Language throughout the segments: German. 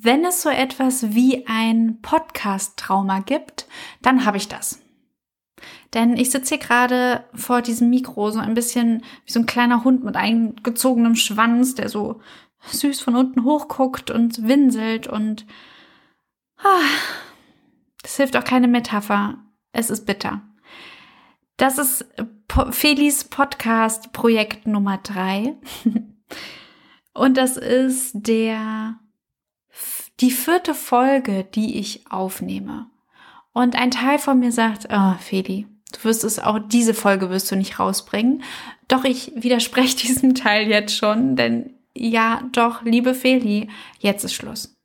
wenn es so etwas wie ein Podcast-Trauma gibt, dann habe ich das. Denn ich sitze hier gerade vor diesem Mikro, so ein bisschen wie so ein kleiner Hund mit eingezogenem Schwanz, der so süß von unten hochguckt und winselt und ah, das hilft auch keine Metapher. Es ist bitter. Das ist Felis Podcast Projekt Nummer drei. und das ist der, die vierte Folge, die ich aufnehme. Und ein Teil von mir sagt, oh, Feli, du wirst es auch, diese Folge wirst du nicht rausbringen. Doch ich widerspreche diesem Teil jetzt schon, denn ja, doch, liebe Feli, jetzt ist Schluss.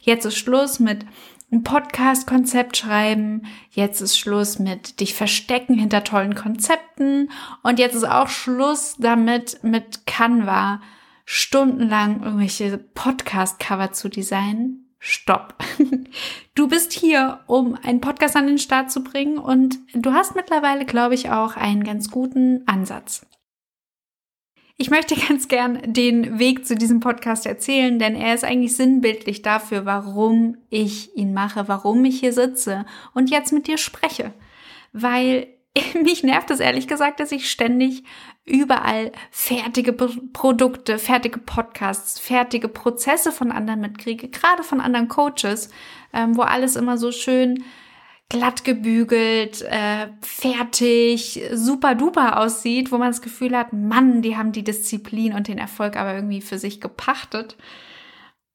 Jetzt ist Schluss mit ein Podcast-Konzept schreiben. Jetzt ist Schluss mit dich verstecken hinter tollen Konzepten. Und jetzt ist auch Schluss damit, mit Canva stundenlang irgendwelche Podcast-Cover zu designen. Stopp. Du bist hier, um einen Podcast an den Start zu bringen und du hast mittlerweile, glaube ich, auch einen ganz guten Ansatz. Ich möchte ganz gern den Weg zu diesem Podcast erzählen, denn er ist eigentlich sinnbildlich dafür, warum ich ihn mache, warum ich hier sitze und jetzt mit dir spreche. Weil mich nervt es ehrlich gesagt, dass ich ständig überall fertige Produkte, fertige Podcasts, fertige Prozesse von anderen mitkriege, gerade von anderen Coaches, ähm, wo alles immer so schön glatt gebügelt, äh, fertig, super duper aussieht, wo man das Gefühl hat, Mann, die haben die Disziplin und den Erfolg aber irgendwie für sich gepachtet.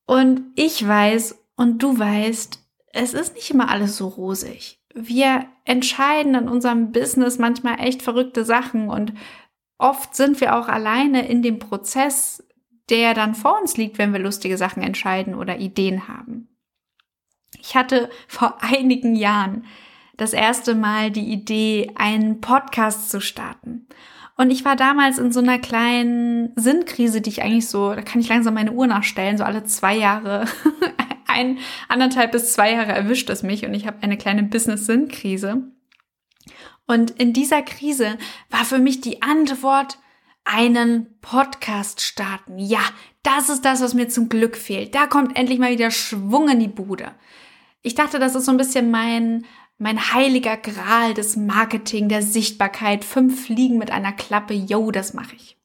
Und ich weiß und du weißt, es ist nicht immer alles so rosig. Wir entscheiden in unserem Business manchmal echt verrückte Sachen und oft sind wir auch alleine in dem Prozess, der dann vor uns liegt, wenn wir lustige Sachen entscheiden oder Ideen haben. Ich hatte vor einigen Jahren das erste Mal die Idee, einen Podcast zu starten. Und ich war damals in so einer kleinen Sinnkrise, die ich eigentlich so, da kann ich langsam meine Uhr nachstellen, so alle zwei Jahre, ein, anderthalb bis zwei Jahre erwischt es mich und ich habe eine kleine Business-Sinnkrise. Und in dieser Krise war für mich die Antwort, einen Podcast starten. Ja, das ist das, was mir zum Glück fehlt. Da kommt endlich mal wieder Schwung in die Bude. Ich dachte, das ist so ein bisschen mein, mein heiliger Gral des Marketing, der Sichtbarkeit. Fünf Fliegen mit einer Klappe, yo, das mache ich.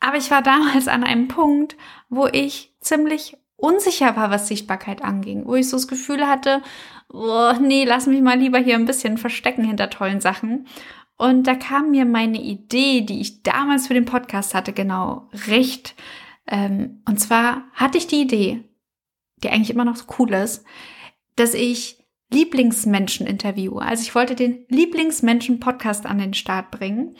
Aber ich war damals an einem Punkt, wo ich ziemlich unsicher war, was Sichtbarkeit anging, wo ich so das Gefühl hatte, oh, nee, lass mich mal lieber hier ein bisschen verstecken hinter tollen Sachen. Und da kam mir meine Idee, die ich damals für den Podcast hatte, genau recht. Ähm, und zwar hatte ich die Idee, die eigentlich immer noch so cool ist, dass ich Lieblingsmenschen interviewe. Also ich wollte den Lieblingsmenschen-Podcast an den Start bringen,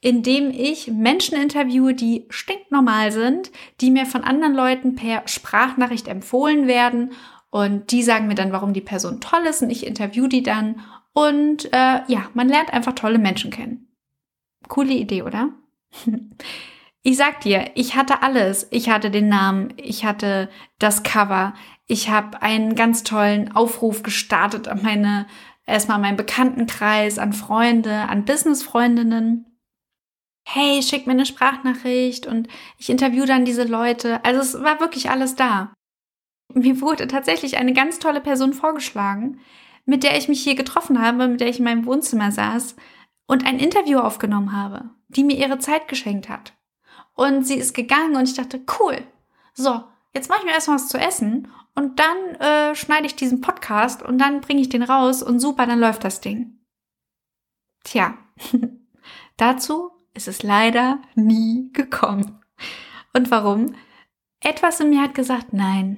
indem ich Menschen interviewe, die stinknormal sind, die mir von anderen Leuten per Sprachnachricht empfohlen werden und die sagen mir dann, warum die Person toll ist und ich interview die dann und äh, ja, man lernt einfach tolle Menschen kennen. Coole Idee, oder? Ich sag dir, ich hatte alles. Ich hatte den Namen, ich hatte das Cover, ich habe einen ganz tollen Aufruf gestartet an meine, erstmal meinen Bekanntenkreis, an Freunde, an Businessfreundinnen. Hey, schick mir eine Sprachnachricht und ich interview dann diese Leute. Also es war wirklich alles da. Mir wurde tatsächlich eine ganz tolle Person vorgeschlagen, mit der ich mich hier getroffen habe, mit der ich in meinem Wohnzimmer saß und ein Interview aufgenommen habe, die mir ihre Zeit geschenkt hat. Und sie ist gegangen und ich dachte, cool. So, jetzt mache ich mir erstmal was zu essen und dann äh, schneide ich diesen Podcast und dann bringe ich den raus und super, dann läuft das Ding. Tja, dazu ist es leider nie gekommen. Und warum? Etwas in mir hat gesagt, nein,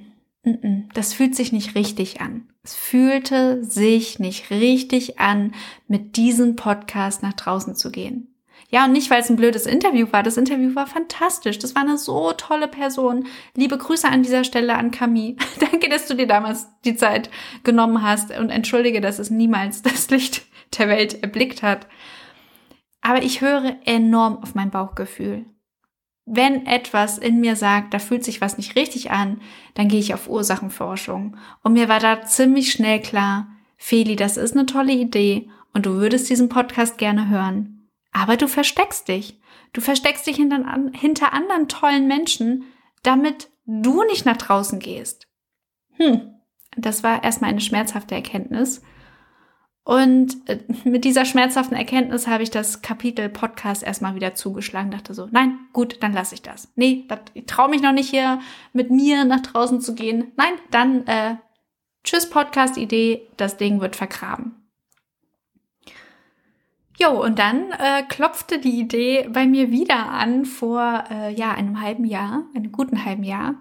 das fühlt sich nicht richtig an. Es fühlte sich nicht richtig an, mit diesem Podcast nach draußen zu gehen. Ja, und nicht, weil es ein blödes Interview war. Das Interview war fantastisch. Das war eine so tolle Person. Liebe Grüße an dieser Stelle an Camille. Danke, dass du dir damals die Zeit genommen hast und entschuldige, dass es niemals das Licht der Welt erblickt hat. Aber ich höre enorm auf mein Bauchgefühl. Wenn etwas in mir sagt, da fühlt sich was nicht richtig an, dann gehe ich auf Ursachenforschung. Und mir war da ziemlich schnell klar, Feli, das ist eine tolle Idee und du würdest diesen Podcast gerne hören. Aber du versteckst dich. Du versteckst dich hinter, hinter anderen tollen Menschen, damit du nicht nach draußen gehst. Hm, das war erstmal eine schmerzhafte Erkenntnis. Und äh, mit dieser schmerzhaften Erkenntnis habe ich das Kapitel Podcast erstmal wieder zugeschlagen. Dachte so, nein, gut, dann lasse ich das. Nee, dat, ich traue mich noch nicht hier mit mir nach draußen zu gehen. Nein, dann äh, tschüss Podcast-Idee, das Ding wird vergraben. Jo, und dann äh, klopfte die Idee bei mir wieder an vor äh, ja einem halben Jahr, einem guten halben Jahr.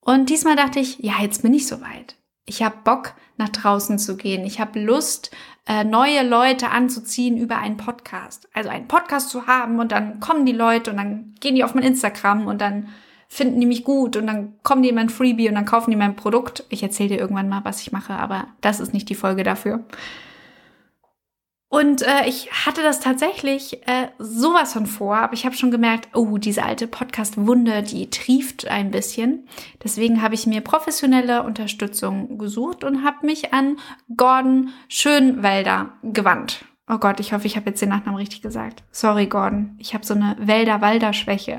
Und diesmal dachte ich, ja, jetzt bin ich soweit. Ich habe Bock, nach draußen zu gehen. Ich habe Lust, äh, neue Leute anzuziehen über einen Podcast. Also einen Podcast zu haben und dann kommen die Leute und dann gehen die auf mein Instagram und dann finden die mich gut und dann kommen die in mein Freebie und dann kaufen die mein Produkt. Ich erzähle dir irgendwann mal, was ich mache, aber das ist nicht die Folge dafür. Und äh, ich hatte das tatsächlich äh, sowas von vor, aber ich habe schon gemerkt, oh, diese alte Podcast-Wunde, die trieft ein bisschen. Deswegen habe ich mir professionelle Unterstützung gesucht und habe mich an Gordon Schönwälder gewandt. Oh Gott, ich hoffe, ich habe jetzt den Nachnamen richtig gesagt. Sorry, Gordon. Ich habe so eine Wälder-Walder-Schwäche.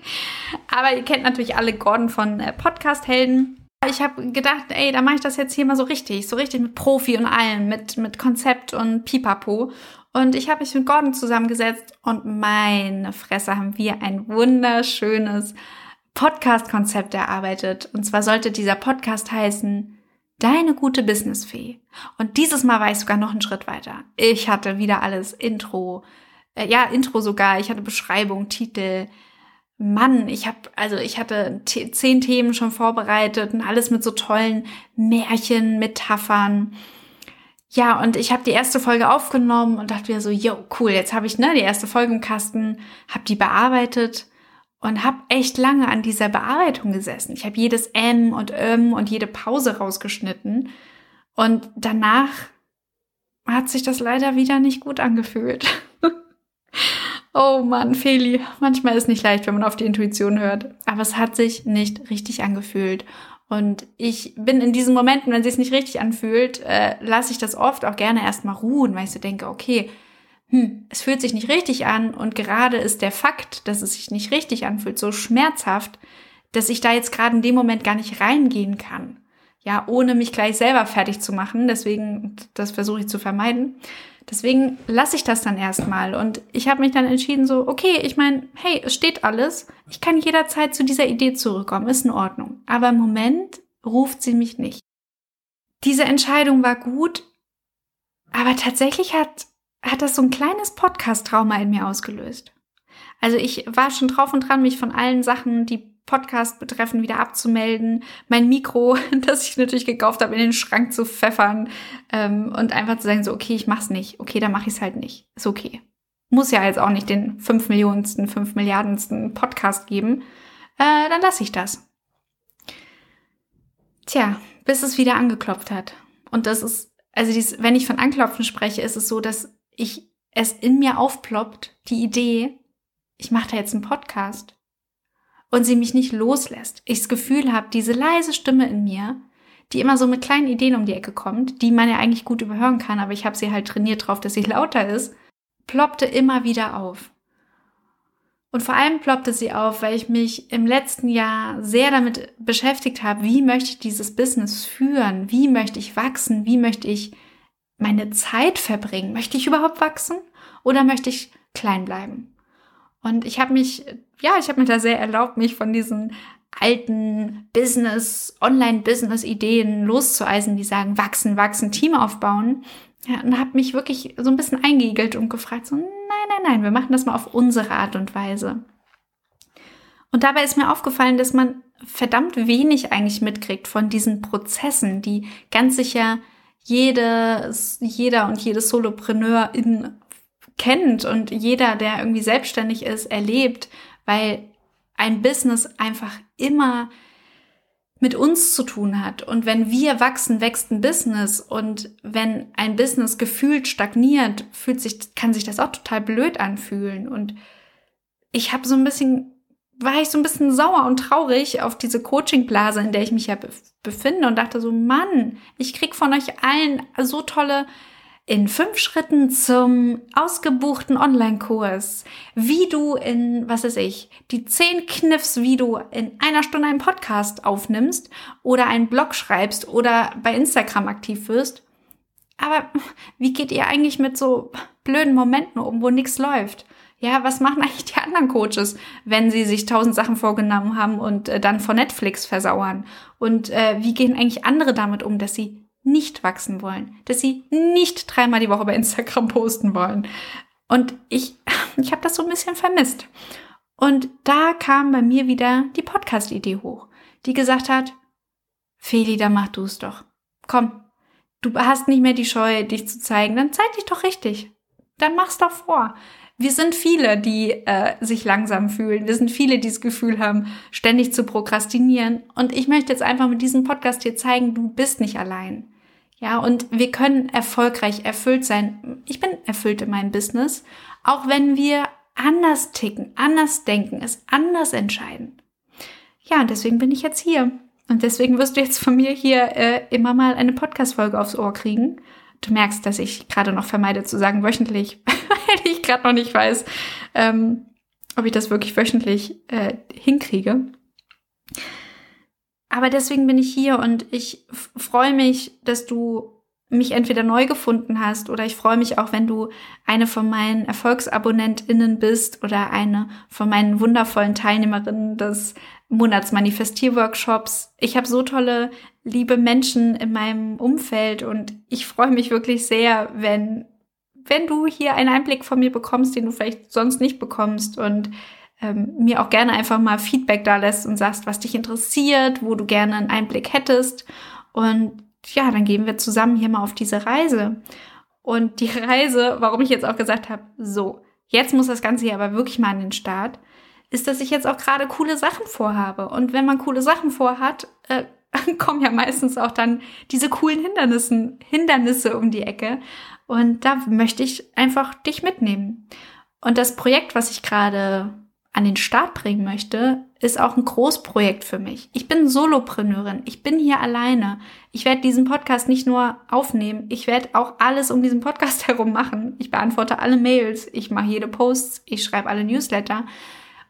aber ihr kennt natürlich alle Gordon von äh, Podcast-Helden. Ich habe gedacht, ey, da mache ich das jetzt hier mal so richtig, so richtig mit Profi und allem, mit, mit Konzept und Pipapo. Und ich habe mich mit Gordon zusammengesetzt und meine Fresse haben wir ein wunderschönes Podcast-Konzept erarbeitet. Und zwar sollte dieser Podcast heißen Deine gute Businessfee. Und dieses Mal war ich sogar noch einen Schritt weiter. Ich hatte wieder alles Intro, äh, ja, Intro sogar, ich hatte Beschreibung, Titel, Mann, ich habe also ich hatte zehn Themen schon vorbereitet und alles mit so tollen Märchen, Metaphern. Ja, und ich habe die erste Folge aufgenommen und dachte mir so, yo, cool, jetzt habe ich ne die erste Folge im Kasten, habe die bearbeitet und habe echt lange an dieser Bearbeitung gesessen. Ich habe jedes M und M und jede Pause rausgeschnitten und danach hat sich das leider wieder nicht gut angefühlt. Oh Mann, Feli, manchmal ist nicht leicht, wenn man auf die Intuition hört. Aber es hat sich nicht richtig angefühlt. Und ich bin in diesen Momenten, wenn es sich nicht richtig anfühlt, äh, lasse ich das oft auch gerne erstmal ruhen, weil ich so denke, okay, hm, es fühlt sich nicht richtig an und gerade ist der Fakt, dass es sich nicht richtig anfühlt, so schmerzhaft, dass ich da jetzt gerade in dem Moment gar nicht reingehen kann. Ja, ohne mich gleich selber fertig zu machen. Deswegen, das versuche ich zu vermeiden. Deswegen lasse ich das dann erstmal. Und ich habe mich dann entschieden, so, okay, ich meine, hey, es steht alles. Ich kann jederzeit zu dieser Idee zurückkommen, ist in Ordnung. Aber im Moment ruft sie mich nicht. Diese Entscheidung war gut, aber tatsächlich hat, hat das so ein kleines Podcast-Trauma in mir ausgelöst. Also ich war schon drauf und dran, mich von allen Sachen, die Podcast betreffen, wieder abzumelden, mein Mikro, das ich natürlich gekauft habe, in den Schrank zu pfeffern ähm, und einfach zu sagen, so, okay, ich mach's nicht. Okay, dann mach ich's halt nicht. Ist okay. Muss ja jetzt auch nicht den fünf Millionensten, fünf Milliardensten Podcast geben. Äh, dann lasse ich das. Tja, bis es wieder angeklopft hat. Und das ist, also dies, wenn ich von Anklopfen spreche, ist es so, dass ich es in mir aufploppt, die Idee, ich mache da jetzt einen Podcast und sie mich nicht loslässt. Ich das Gefühl habe, diese leise Stimme in mir, die immer so mit kleinen Ideen um die Ecke kommt, die man ja eigentlich gut überhören kann, aber ich habe sie halt trainiert drauf, dass sie lauter ist, ploppte immer wieder auf. Und vor allem ploppte sie auf, weil ich mich im letzten Jahr sehr damit beschäftigt habe, wie möchte ich dieses Business führen, wie möchte ich wachsen, wie möchte ich meine Zeit verbringen. Möchte ich überhaupt wachsen oder möchte ich klein bleiben? Und ich habe mich ja, ich habe mir da sehr erlaubt, mich von diesen alten Business, Online-Business-Ideen loszueisen, die sagen, wachsen, wachsen, Team aufbauen. Ja, und habe mich wirklich so ein bisschen eingeigelt und gefragt, so, nein, nein, nein, wir machen das mal auf unsere Art und Weise. Und dabei ist mir aufgefallen, dass man verdammt wenig eigentlich mitkriegt von diesen Prozessen, die ganz sicher jedes, jeder und jede Solopreneurin kennt und jeder, der irgendwie selbstständig ist, erlebt weil ein Business einfach immer mit uns zu tun hat. Und wenn wir wachsen, wächst ein Business. Und wenn ein Business gefühlt stagniert, fühlt sich, kann sich das auch total blöd anfühlen. Und ich habe so ein bisschen, war ich so ein bisschen sauer und traurig auf diese Coaching-Blase, in der ich mich ja befinde und dachte so, Mann, ich krieg von euch allen so tolle in fünf Schritten zum ausgebuchten Online-Kurs, wie du in, was weiß ich, die zehn Kniffs, wie du in einer Stunde einen Podcast aufnimmst oder einen Blog schreibst oder bei Instagram aktiv wirst. Aber wie geht ihr eigentlich mit so blöden Momenten um, wo nichts läuft? Ja, was machen eigentlich die anderen Coaches, wenn sie sich tausend Sachen vorgenommen haben und äh, dann vor Netflix versauern? Und äh, wie gehen eigentlich andere damit um, dass sie nicht wachsen wollen, dass sie nicht dreimal die Woche bei Instagram posten wollen? Und ich, ich habe das so ein bisschen vermisst. Und da kam bei mir wieder die Podcast-Idee hoch, die gesagt hat, Feli, dann mach du es doch. Komm, du hast nicht mehr die Scheu, dich zu zeigen, dann zeig dich doch richtig. Dann mach's doch vor wir sind viele, die äh, sich langsam fühlen. Wir sind viele, die das Gefühl haben, ständig zu prokrastinieren. Und ich möchte jetzt einfach mit diesem Podcast dir zeigen, du bist nicht allein. Ja, und wir können erfolgreich erfüllt sein. Ich bin erfüllt in meinem Business, auch wenn wir anders ticken, anders denken, es anders entscheiden. Ja, und deswegen bin ich jetzt hier. Und deswegen wirst du jetzt von mir hier äh, immer mal eine Podcast-Folge aufs Ohr kriegen. Du merkst, dass ich gerade noch vermeide zu sagen wöchentlich, weil ich gerade noch nicht weiß, ähm, ob ich das wirklich wöchentlich äh, hinkriege. Aber deswegen bin ich hier und ich freue mich, dass du mich entweder neu gefunden hast oder ich freue mich auch, wenn du eine von meinen ErfolgsabonnentInnen bist oder eine von meinen wundervollen Teilnehmerinnen des Monatsmanifestierworkshops. Ich habe so tolle, liebe Menschen in meinem Umfeld und ich freue mich wirklich sehr, wenn wenn du hier einen Einblick von mir bekommst, den du vielleicht sonst nicht bekommst und ähm, mir auch gerne einfach mal Feedback da lässt und sagst, was dich interessiert, wo du gerne einen Einblick hättest. Und ja, dann gehen wir zusammen hier mal auf diese Reise. Und die Reise, warum ich jetzt auch gesagt habe, so, jetzt muss das Ganze hier aber wirklich mal an den Start, ist, dass ich jetzt auch gerade coole Sachen vorhabe. Und wenn man coole Sachen vorhat, äh, kommen ja meistens auch dann diese coolen Hindernissen, Hindernisse um die Ecke. Und da möchte ich einfach dich mitnehmen. Und das Projekt, was ich gerade an den Start bringen möchte, ist auch ein Großprojekt für mich. Ich bin Solopreneurin. Ich bin hier alleine. Ich werde diesen Podcast nicht nur aufnehmen, ich werde auch alles um diesen Podcast herum machen. Ich beantworte alle Mails, ich mache jede Posts, ich schreibe alle Newsletter.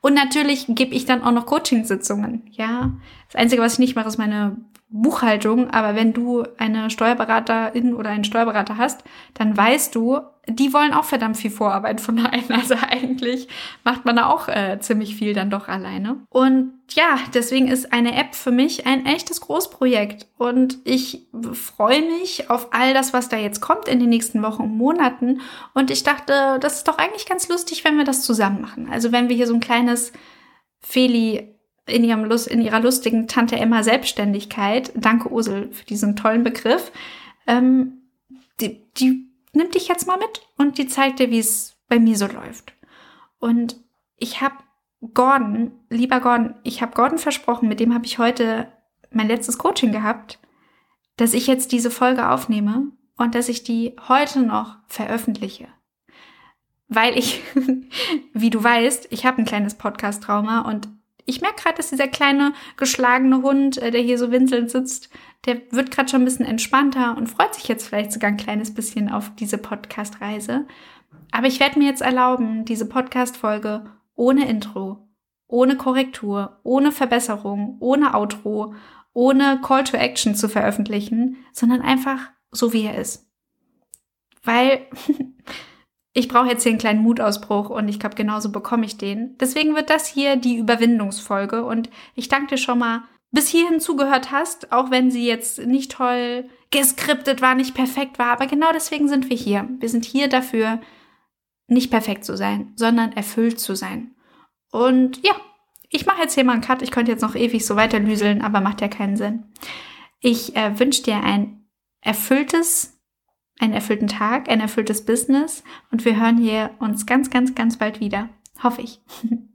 Und natürlich gebe ich dann auch noch Coachingsitzungen. Ja, das Einzige, was ich nicht mache, ist meine Buchhaltung, aber wenn du eine Steuerberaterin oder einen Steuerberater hast, dann weißt du, die wollen auch verdammt viel Vorarbeit von einem. Also eigentlich macht man da auch äh, ziemlich viel dann doch alleine. Und ja, deswegen ist eine App für mich ein echtes Großprojekt. Und ich freue mich auf all das, was da jetzt kommt in den nächsten Wochen und Monaten. Und ich dachte, das ist doch eigentlich ganz lustig, wenn wir das zusammen machen. Also wenn wir hier so ein kleines Feli in, ihrem Lust, in ihrer lustigen Tante Emma Selbstständigkeit, danke Ursel für diesen tollen Begriff, ähm, die, die nimmt dich jetzt mal mit und die zeigt dir, wie es bei mir so läuft. Und ich habe Gordon, lieber Gordon, ich habe Gordon versprochen, mit dem habe ich heute mein letztes Coaching gehabt, dass ich jetzt diese Folge aufnehme und dass ich die heute noch veröffentliche. Weil ich, wie du weißt, ich habe ein kleines Podcast-Trauma und ich merke gerade, dass dieser kleine geschlagene Hund, äh, der hier so winselnd sitzt, der wird gerade schon ein bisschen entspannter und freut sich jetzt vielleicht sogar ein kleines bisschen auf diese Podcast-Reise. Aber ich werde mir jetzt erlauben, diese Podcast-Folge ohne Intro, ohne Korrektur, ohne Verbesserung, ohne Outro, ohne Call to Action zu veröffentlichen, sondern einfach so, wie er ist. Weil ich brauche jetzt hier einen kleinen Mutausbruch und ich glaube, genauso bekomme ich den. Deswegen wird das hier die Überwindungsfolge und ich danke dir schon mal, bis hierhin zugehört hast, auch wenn sie jetzt nicht toll geskriptet war, nicht perfekt war, aber genau deswegen sind wir hier. Wir sind hier dafür, nicht perfekt zu sein, sondern erfüllt zu sein. Und ja, ich mache jetzt hier mal einen Cut. Ich könnte jetzt noch ewig so weiterlüseln, aber macht ja keinen Sinn. Ich äh, wünsche dir ein erfülltes einen erfüllten Tag, ein erfülltes Business und wir hören hier uns ganz, ganz, ganz bald wieder. Hoffe ich.